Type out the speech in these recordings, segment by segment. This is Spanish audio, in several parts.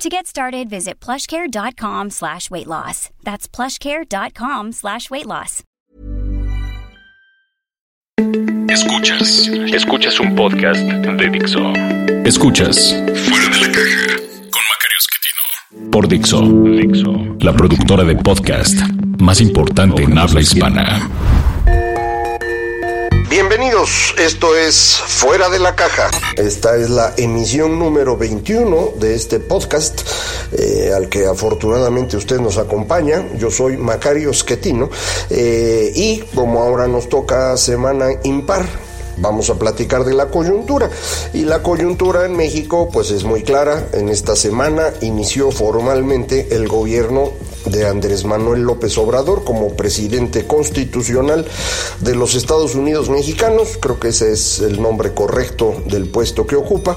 To get started, visit plushcare.com slash weight loss. That's plushcare.com slash weight loss. Escuchas, escuchas un podcast de Dixo. Escuchas Fuera de la caja con Macario Esquetino. Por Dixo, Dixo, la productora de podcast más importante en habla hispana. Bienvenidos, esto es Fuera de la Caja. Esta es la emisión número 21 de este podcast eh, al que afortunadamente usted nos acompaña. Yo soy Macario Schettino eh, y como ahora nos toca semana impar, vamos a platicar de la coyuntura. Y la coyuntura en México, pues es muy clara. En esta semana inició formalmente el gobierno de Andrés Manuel López Obrador como presidente constitucional de los Estados Unidos mexicanos. Creo que ese es el nombre correcto del puesto que ocupa.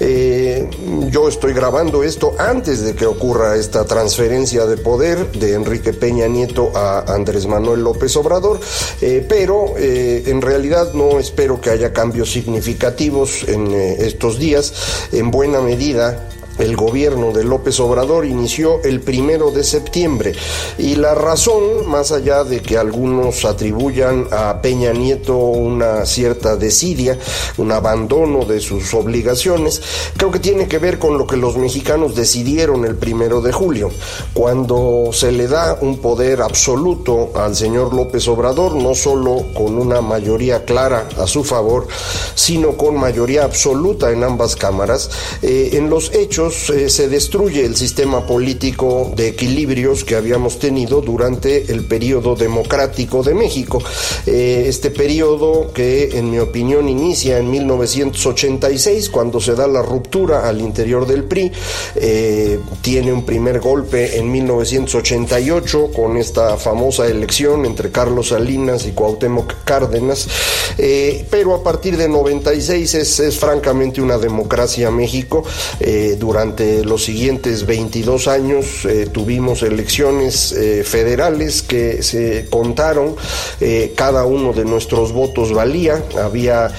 Eh, yo estoy grabando esto antes de que ocurra esta transferencia de poder de Enrique Peña Nieto a Andrés Manuel López Obrador, eh, pero eh, en realidad no espero que haya cambios significativos en estos días. En buena medida, el gobierno de López Obrador inició el primero de septiembre y la razón, más allá de que algunos atribuyan a Peña Nieto una cierta desidia, un abandono de sus obligaciones, creo que tiene que ver con lo que los mexicanos decidieron el primero de julio, cuando se le da un poder absoluto al señor López Obrador, no solo con una mayoría clara a su favor, sino con mayoría absoluta en ambas cámaras, eh, en los hechos eh, se destruye el sistema político de equilibrios que habíamos tenido durante el periodo democrático de México. Eh, este periodo que en mi opinión inicia en 1986 cuando se da la ruptura al interior del PRI, eh, tiene un primer golpe en 1988 con esta famosa elección entre Carlos Salinas y Cuauhtémoc Cárdenas, pero a partir de 96 es, es francamente una democracia México los siguientes 22 años eh, tuvimos elecciones eh, federales que se contaron, eh, cada uno de nuestros votos valía, había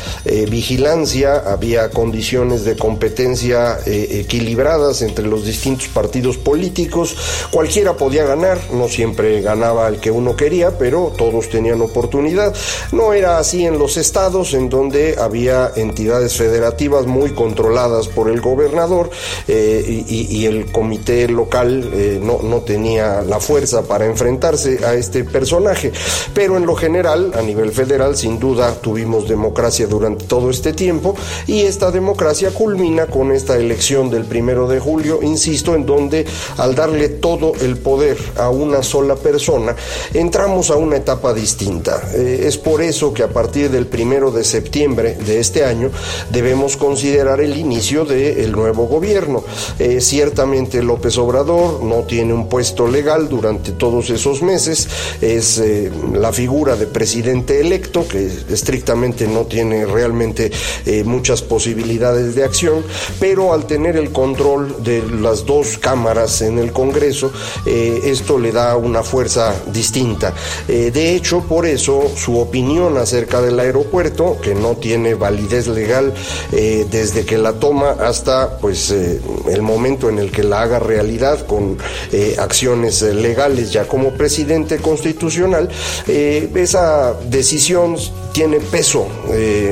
vigilancia, había condiciones de competencia equilibradas entre los distintos partidos políticos, cualquiera podía ganar, no siempre ganaba el que uno quería, pero todos tenían oportunidad. No era así en los estados, en donde había entidades federativas muy controladas por el gobernador, eh, y, el comité local eh, no, no tenía la fuerza para enfrentarse a este personaje. Pero en lo general, a nivel federal, sin duda tuvimos democracia durante todo este tiempo y esta democracia culmina con esta elección del primero de julio, insisto, en donde al darle todo el poder a una sola persona, entramos a una etapa distinta. Eh, es por eso que a partir del primero de septiembre de este año debemos considerar el inicio del nuevo gobierno. Eh, ciertamente López Obrador no tiene un puesto legal durante todos esos meses, es eh, la figura de presidente electo que estrictamente no tiene realmente eh, muchas posibilidades de acción, pero al tener el control de las dos cámaras en el Congreso, esto le da una fuerza distinta. de hecho, por eso su opinión acerca del aeropuerto, que no tiene validez legal desde que la toma hasta pues el momento en el que la haga realidad con eh, acciones eh, legales ya como presidente constitucional, eh, esa decisión tiene peso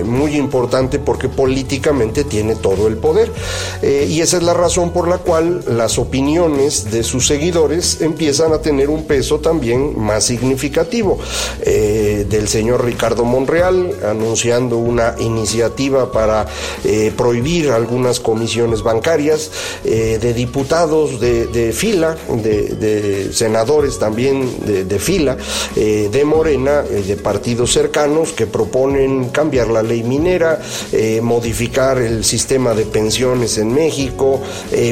muy importante porque políticamente tiene todo el poder. y esa es la razón por la cual las opiniones de sus seguidores empiezan a tener un peso también más significativo. Del señor Ricardo Monreal anunciando una iniciativa para prohibir algunas comisiones bancarias, de diputados de, fila, de, senadores también de, fila, de Morena, de partidos cercanos que proponen cambiar la ley minera, modificar el sistema de pensiones en México,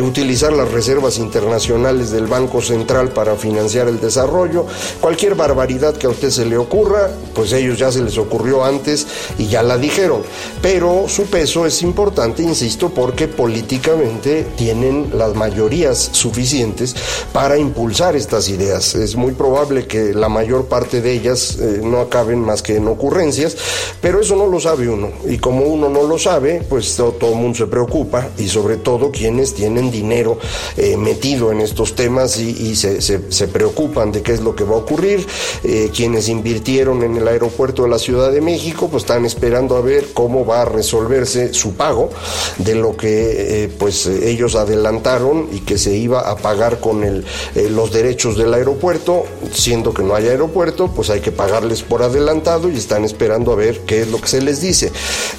utilizar las reservas internacionales del Banco Central para financiar el desarrollo, cualquier barbaridad que a usted se le ocurra, pues ellos ya se les ocurrió antes y ya la dijeron. Pero su peso es importante, insisto, porque políticamente tienen las mayorías suficientes para impulsar estas ideas. Es muy probable que la mayor parte de ellas eh, no acaben más que en ocurrencias, pero eso no lo sabe uno. Y como uno no lo sabe, pues todo, el mundo se preocupa y sobre todo quienes tienen dinero eh, metido en estos temas y, se, se, preocupan de qué es lo que va a ocurrir. Eh, quienes invirtieron en el aeropuerto de la Ciudad de México, pues están esperando a ver cómo va a resolverse su pago de lo que eh, pues ellos adelantaron y que se iba a pagar con el, los derechos del aeropuerto, siendo que no hay aeropuerto, pues hay que pagarles por adelantado y están esperando a ver qué es lo que se les dice.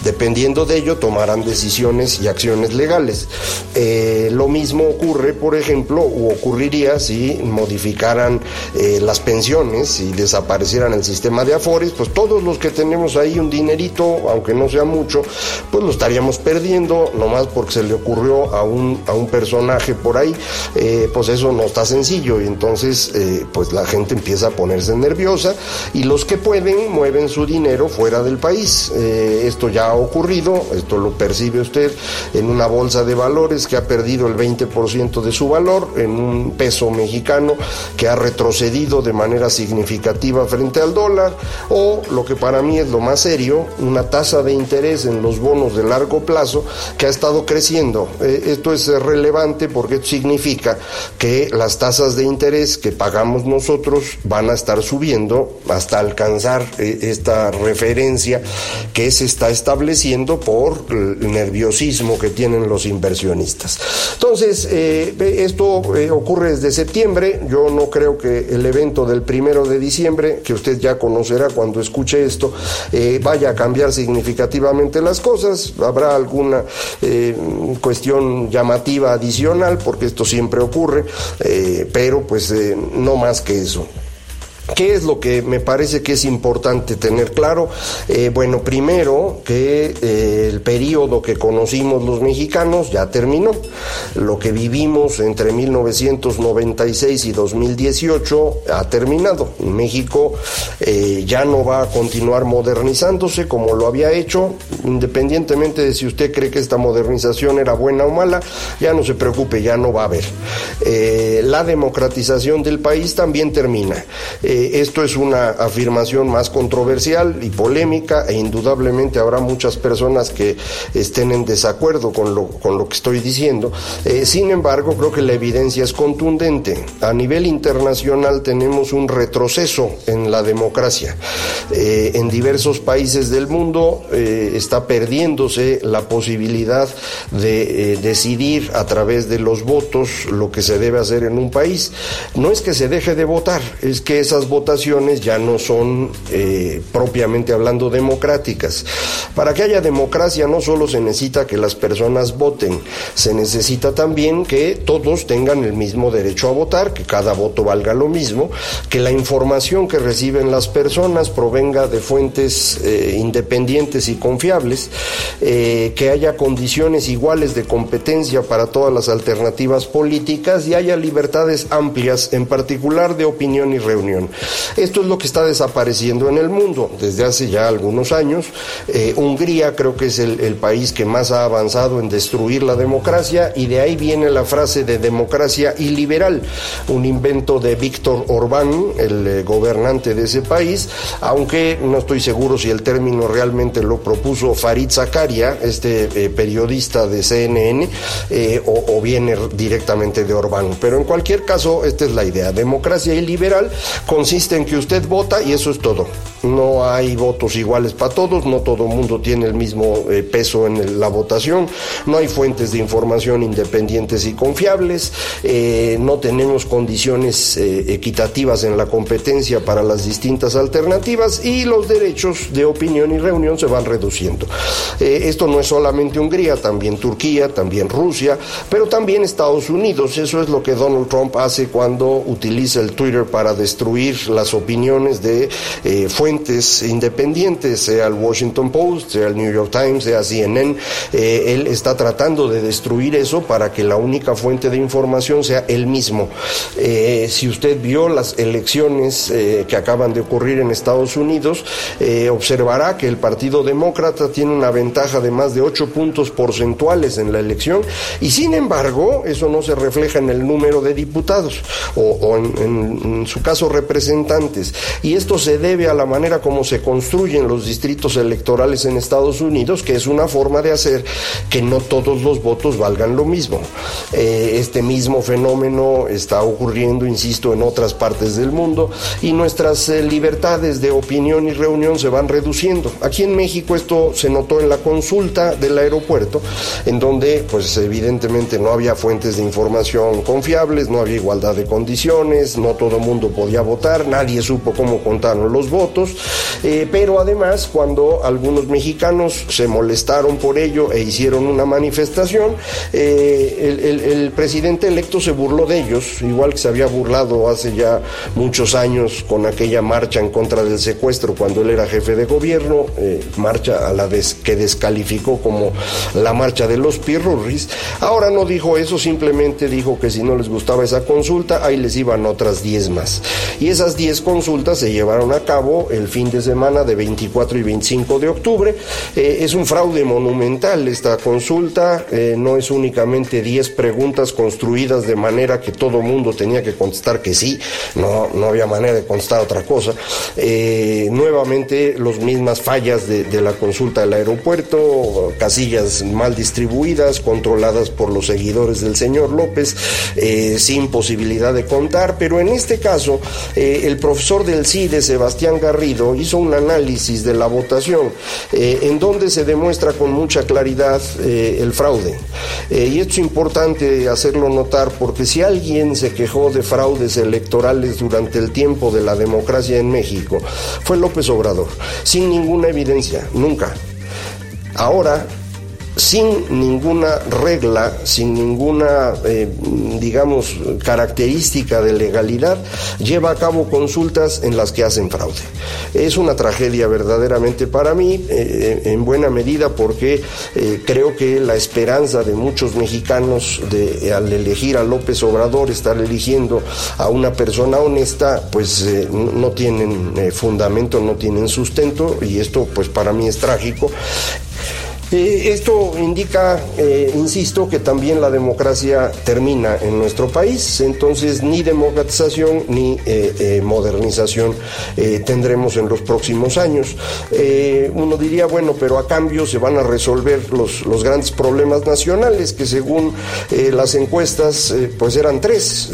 Dependiendo de ello, tomarán decisiones y acciones legales. lo mismo ocurre, por ejemplo, o ocurriría si modificaran eh, las pensiones y desaparecieran el sistema de pues todos los que tenemos ahí un dinerito, aunque no sea mucho, pues lo estaríamos perdiendo, nomás porque se le ocurrió a un, a un personaje por ahí, eh, pues eso no está sencillo y entonces eh, pues la gente empieza a ponerse nerviosa y los que pueden mueven su dinero fuera del país. esto ya ha ocurrido, esto lo percibe usted en una bolsa de valores que ha perdido el 20% de su valor en un peso mexicano que ha retrocedido de manera significativa frente al dólar, o lo que para mí es lo más serio, una tasa de interés en los bonos de largo plazo que ha estado creciendo. Eh, esto es relevante porque significa que las tasas de interés que pagamos nosotros van a estar subiendo hasta alcanzar eh, esta referencia que se está estableciendo por el nerviosismo que tienen los inversionistas. Entonces, eh, esto ocurre desde septiembre. Yo no creo que el evento del primero de diciembre, que usted ya conocerá cuando escuche esto, eh, vaya a cambiar significativamente las cosas. Habrá alguna cuestión llamativa adicional, porque esto siempre ocurre, pero pues no más que eso. ¿Qué es lo que me parece que es importante tener claro? Eh, bueno, primero que eh, el periodo que conocimos los mexicanos ya terminó. Lo que vivimos entre 1996 y 2018 ha terminado. México eh, ya no va a continuar modernizándose como lo había hecho, independientemente de si usted cree que esta modernización era buena o mala, ya no se preocupe, ya no va a haber. la democratización del país también termina esto es una afirmación más controversial y polémica e indudablemente habrá muchas personas que estén en desacuerdo con lo, con lo que estoy diciendo. Eh, sin embargo, creo que la evidencia es contundente. A nivel internacional tenemos un retroceso en la democracia. Eh, en diversos países del mundo eh, está perdiéndose la posibilidad de decidir a través de los votos lo que se debe hacer en un país. No es que se deje de votar, es que esas votaciones ya no son eh, propiamente hablando democráticas. Para que haya democracia no solo se necesita que las personas voten, se necesita también que todos tengan el mismo derecho a votar, que cada voto valga lo mismo, que la información que reciben las personas provenga de fuentes eh, independientes y confiables, eh, que haya condiciones iguales de competencia para todas las alternativas políticas y haya libertades amplias, en particular de opinión y reunión. Esto es lo que está desapareciendo en el mundo desde hace ya algunos años. Eh, Hungría creo que es el, país que más ha avanzado en destruir la democracia y de ahí viene la frase de democracia iliberal, un invento de Víctor Orbán, el eh, gobernante de ese país, aunque no estoy seguro si el término realmente lo propuso Farid Zakaria, este eh, periodista de CNN, o, viene directamente de Orbán. Pero en cualquier caso, esta es la idea. Democracia iliberal consiste en que usted vota y eso es todo. No hay votos iguales para todos, no todo el mundo tiene el mismo eh, peso en la votación, no hay fuentes de información independientes y confiables, eh, no tenemos condiciones eh, equitativas en la competencia para las distintas alternativas y los derechos de opinión y reunión se van reduciendo. esto no es solamente Hungría, también Turquía, también Rusia, pero también Estados Unidos. Eso es lo que Donald Trump hace cuando utiliza el Twitter para destruir las opiniones de fuentes independientes, sea el Washington Post, sea el New York Times, sea CNN. Eh, él está tratando de destruir eso para que la única fuente de información sea él mismo. Eh, si usted vio las elecciones eh, que acaban de ocurrir en Estados Unidos, observará que el Partido Demócrata tiene una ventaja de más de 8 puntos porcentuales en la elección y sin embargo eso no se refleja en el número de diputados o, en su caso representantes. Y esto se debe a la manera manera como se construyen los distritos electorales en Estados Unidos, que es una forma de hacer que no todos los votos valgan lo mismo. Eh, este mismo fenómeno está ocurriendo, insisto, en otras partes del mundo y nuestras eh, libertades de opinión y reunión se van reduciendo. Aquí en México esto se notó en la consulta del aeropuerto, en donde pues evidentemente no había fuentes de información confiables, no había igualdad de condiciones, no todo mundo podía votar, nadie supo cómo contaron los votos eh, pero además cuando algunos mexicanos se molestaron por ello e hicieron una manifestación, eh, el, presidente electo se burló de ellos, igual que se había burlado hace ya muchos años con aquella marcha en contra del secuestro cuando él era jefe de gobierno, eh, marcha a la que descalificó como la marcha de los pirurris. Ahora no dijo eso, simplemente dijo que si no les gustaba esa consulta, ahí les iban otras 10 más. Y esas 10 consultas se llevaron a cabo el fin de semana de 24 y 25 de octubre. Eh, es un fraude monumental esta consulta, eh, no es únicamente 10 preguntas construidas de manera que todo mundo tenía que contestar que sí, no, no había manera de contestar otra cosa. Eh, nuevamente, las mismas fallas de, la consulta del aeropuerto, casillas mal distribuidas, controladas por los seguidores del señor López, sin posibilidad de contar, pero en este caso, el profesor del CIDE, Sebastián Hizo un análisis de la votación eh, en donde se demuestra con mucha claridad eh, el fraude. Eh, y esto es importante hacerlo notar porque si alguien se quejó de fraudes electorales durante el tiempo de la democracia en México, fue López Obrador, sin ninguna evidencia, nunca. Ahora sin ninguna regla, sin ninguna, eh, digamos, característica de legalidad, lleva a cabo consultas en las que hacen fraude. Es una tragedia verdaderamente para mí, eh, en buena medida porque eh, creo que la esperanza de muchos mexicanos de, al elegir a López Obrador, estar eligiendo a una persona honesta, pues no tienen fundamento, no tienen sustento y esto pues para mí es trágico. Eh, esto indica, eh, insisto, que también la democracia termina en nuestro país, entonces ni democratización ni eh, modernización tendremos en los próximos años. uno diría, bueno, pero a cambio se van a resolver los, los grandes problemas nacionales, que según las encuestas, pues eran tres,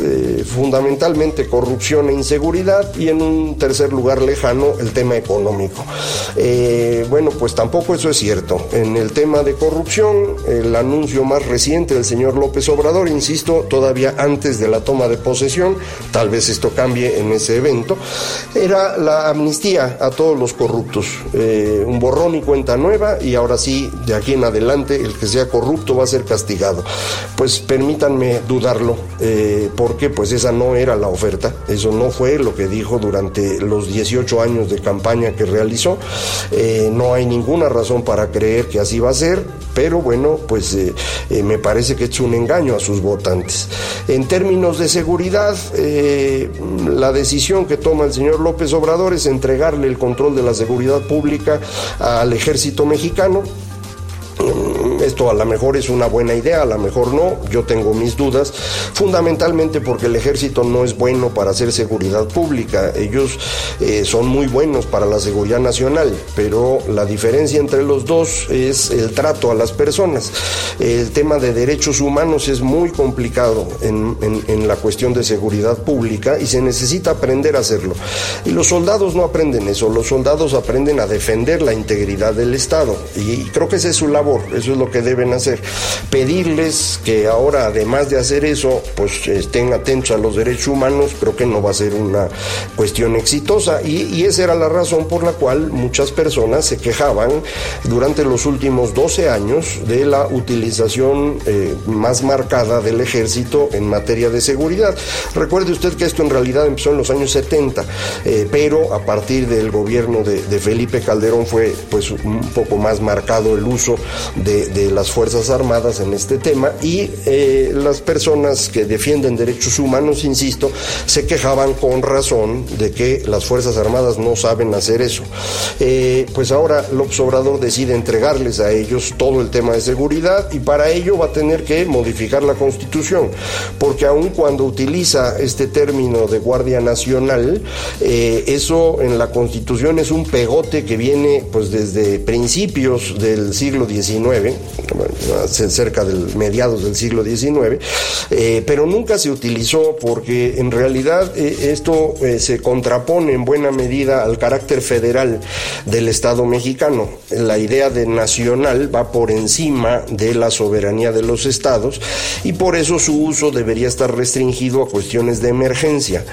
fundamentalmente corrupción e inseguridad, y en un tercer lugar lejano el tema económico. bueno, pues tampoco eso es cierto. En el tema de corrupción, el anuncio más reciente del señor López Obrador, insisto, todavía antes de la toma de posesión, tal vez esto cambie en ese evento, era la amnistía a todos los corruptos, eh, un borrón y cuenta nueva y ahora sí, de aquí en adelante, el que sea corrupto va a ser castigado. Pues permítanme dudarlo, eh, porque pues esa no era la oferta, eso no fue lo que dijo durante los 18 años de campaña que realizó, eh, no hay ninguna razón para creer que así iba a ser, pero bueno, pues eh, eh, me parece que es un engaño a sus votantes. En términos de seguridad, eh, la decisión que toma el señor López Obrador es entregarle el control de la seguridad pública al ejército mexicano A lo mejor es una buena idea, a lo mejor no, yo tengo mis dudas, fundamentalmente porque el ejército no es bueno para hacer seguridad pública, ellos eh, son muy buenos para la seguridad nacional, pero la diferencia entre los dos es el trato a las personas. El tema de derechos humanos es muy complicado en, en la cuestión de seguridad pública y se necesita aprender a hacerlo. Y los soldados no aprenden eso, los soldados aprenden a defender la integridad del Estado y creo que esa es su labor, eso es lo que deben hacer. Pedirles que ahora, además de hacer eso, pues estén atentos a los derechos humanos, creo que no va a ser una cuestión exitosa y, esa era la razón por la cual muchas personas se quejaban durante los últimos 12 años de la utilización eh, más marcada del ejército en materia de seguridad. Recuerde usted que esto en realidad empezó en los años 70, eh, pero a partir del gobierno de, Felipe Calderón fue pues un poco más marcado el uso de, las Fuerzas Armadas en este tema y eh, las personas que defienden derechos humanos, insisto, se quejaban con razón de que las Fuerzas Armadas no saben hacer eso. Eh, pues ahora López Obrador decide entregarles a ellos todo el tema de seguridad y para ello va a tener que modificar la Constitución, porque aun cuando utiliza este término de Guardia Nacional, eh, eso en la Constitución es un pegote que viene pues desde principios del siglo XIX, cerca del mediados del siglo XIX, eh, pero nunca se utilizó porque en realidad eh, esto se contrapone en buena medida al carácter federal del Estado mexicano. La idea de nacional va por encima de la soberanía de los estados y por eso su uso debería estar restringido a cuestiones de emergencia.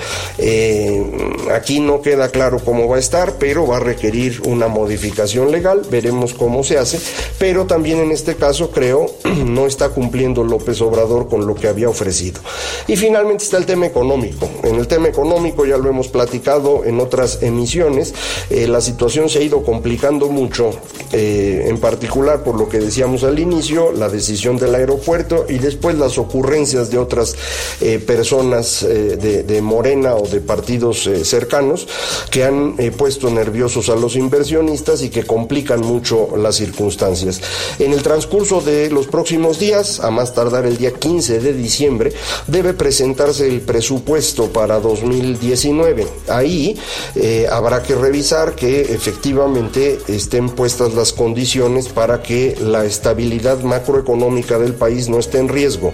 aquí no queda claro cómo va a estar, pero va a requerir una modificación legal, veremos cómo se hace, pero también en este caso creo no está cumpliendo López Obrador con lo que había ofrecido. Y finalmente está el tema económico. En el tema económico ya lo hemos platicado en otras emisiones, eh, la situación se ha ido complicando mucho, eh, en particular por lo que decíamos al inicio, la decisión del aeropuerto y después las ocurrencias de otras eh, personas de, de, Morena o de partidos cercanos que han puesto nerviosos a los inversionistas y que complican mucho las circunstancias. En el transcurso de los próximos días, a más tardar el día 15 de diciembre, debe presentarse el presupuesto para 2019. Ahí eh, habrá que revisar que efectivamente estén puestas las condiciones para que la estabilidad macroeconómica del país no esté en riesgo.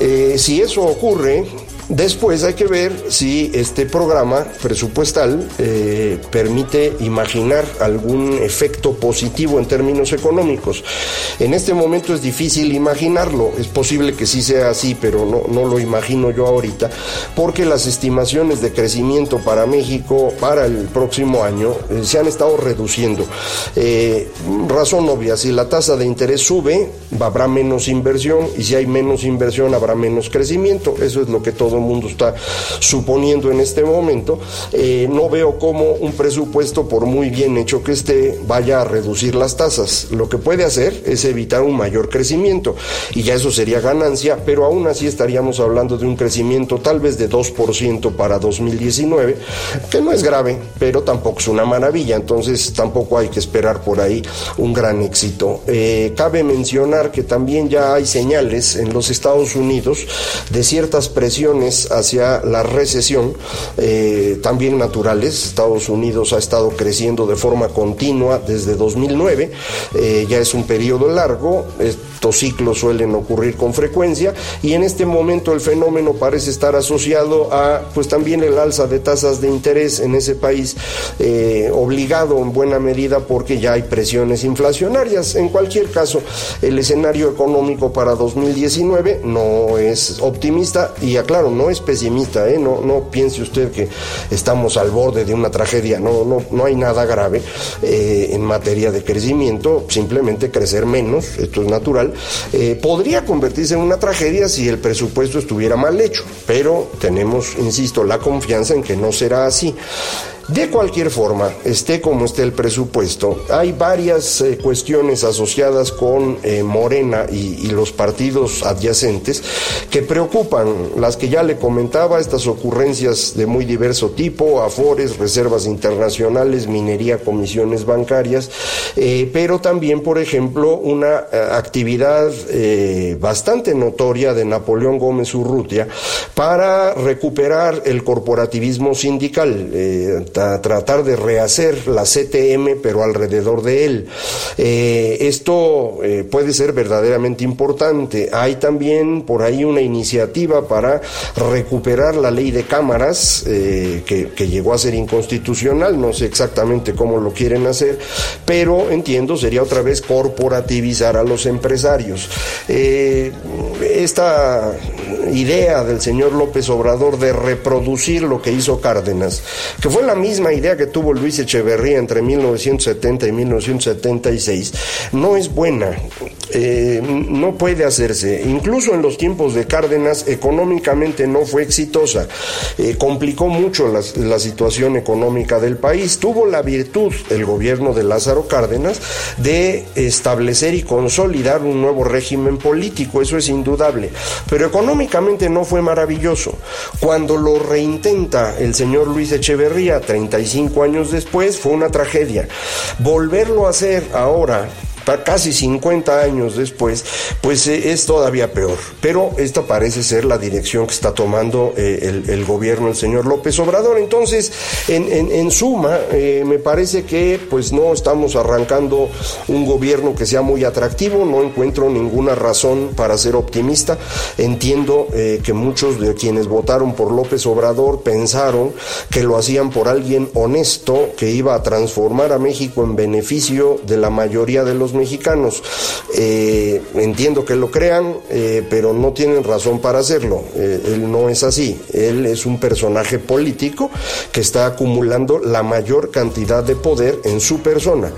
Eh, si eso ocurre, Después hay que ver si este programa presupuestal eh, permite imaginar algún efecto positivo en términos económicos. En este momento es difícil imaginarlo, es posible que sí sea así, pero no, no lo imagino yo ahorita, porque las estimaciones de crecimiento para México para el próximo año eh, se han estado reduciendo. Eh, razón obvia, si la tasa de interés sube, habrá menos inversión y si hay menos inversión habrá menos crecimiento. Eso es lo que todo mundo está suponiendo en este momento, eh, no veo cómo un presupuesto, por muy bien hecho que esté, vaya a reducir las tasas. Lo que puede hacer es evitar un mayor crecimiento y ya eso sería ganancia, pero aún así estaríamos hablando de un crecimiento tal vez de 2% para 2019, que no es grave, pero tampoco es una maravilla, entonces tampoco hay que esperar por ahí un gran éxito. Eh, cabe mencionar que también ya hay señales en los Estados Unidos de ciertas presiones hacia la recesión, eh, también naturales. Estados Unidos ha estado creciendo de forma continua desde 2009, eh, ya es un periodo largo, estos ciclos suelen ocurrir con frecuencia y en este momento el fenómeno parece estar asociado a pues también el alza de tasas de interés en ese país, eh, obligado en buena medida porque ya hay presiones inflacionarias. En cualquier caso, el escenario económico para 2019 no es optimista y aclaro, no es pesimista, ¿eh? no, piense usted que estamos al borde de una tragedia, no hay nada grave eh, en materia de crecimiento, simplemente crecer menos, esto es natural, eh, podría convertirse en una tragedia si el presupuesto estuviera mal hecho, pero tenemos, insisto, la confianza en que no será así. De cualquier forma, esté como esté el presupuesto, hay varias eh, cuestiones asociadas con eh, Morena y, los partidos adyacentes que preocupan, las que ya le comentaba, estas ocurrencias de muy diverso tipo, afores, reservas internacionales, minería, comisiones bancarias, eh, pero también, por ejemplo, una actividad bastante notoria de Napoleón Gómez Urrutia para recuperar el corporativismo sindical tratar de rehacer la CTM, pero alrededor de él. Eh, esto eh, puede ser verdaderamente importante. Hay también por ahí una iniciativa para recuperar la ley de cámaras, eh, que, que, llegó a ser inconstitucional, no sé exactamente cómo lo quieren hacer, pero entiendo sería otra vez corporativizar a los empresarios. esta idea del señor López Obrador de reproducir lo que hizo Cárdenas, que fue la misma idea que tuvo Luis Echeverría entre 1970 y 1976, no es buena, eh, no puede hacerse. Incluso en los tiempos de Cárdenas, económicamente no fue exitosa, eh, complicó mucho la situación económica del país. Tuvo la virtud el gobierno de Lázaro Cárdenas de establecer y consolidar un nuevo régimen político, eso es indudable, pero económicamente no fue maravilloso. Cuando lo reintenta el señor Luis Echeverría, 35 años después, fue una tragedia. Volverlo a hacer ahora casi 50 años después, pues eh, es todavía peor. Pero esta parece ser la dirección que está tomando eh, el, gobierno del señor López Obrador. Entonces, en, suma, eh, me parece que pues no estamos arrancando un gobierno que sea muy atractivo, no encuentro ninguna razón para ser optimista. Entiendo que muchos de quienes votaron por López Obrador pensaron que lo hacían por alguien honesto que iba a transformar a México en beneficio de la mayoría de los mexicanos. Eh, entiendo que lo crean, eh, pero no tienen razón para hacerlo. Eh, él no es así. Él es un personaje político que está acumulando la mayor cantidad de poder en su persona,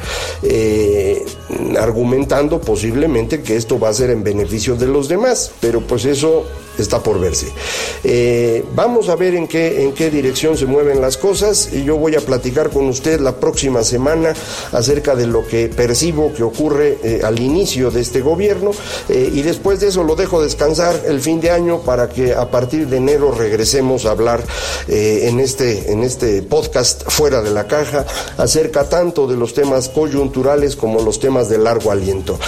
argumentando posiblemente que esto va a ser en beneficio de los demás, pero pues eso está por verse. vamos a ver en qué, en qué dirección se mueven las cosas y yo voy a platicar con usted la próxima semana acerca de lo que percibo que ocurre eh, al inicio de este gobierno eh, y después de eso lo dejo descansar el fin de año para que a partir de enero regresemos a hablar eh, en, este, en este podcast fuera de la caja acerca tanto de los temas coyunturales como los temas de largo aliento.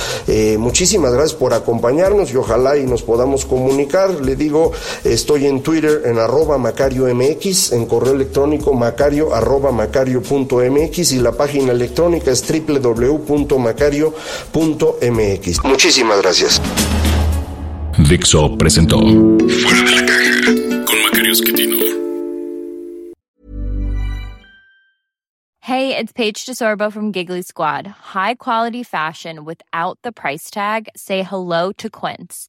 muchísimas gracias por acompañarnos y ojalá y nos podamos comunicar. Le digo, estoy en Twitter en arroba Macario MX, en correo electrónico macario arroba macario.mx y la página electrónica es www.macario mx Muchísimas gracias. Dixo presentó Fuera de la caja con Macario Esquetino. Hey, it's Paige DeSorbo from Giggly Squad. High quality fashion without the price tag. Say hello to Quince.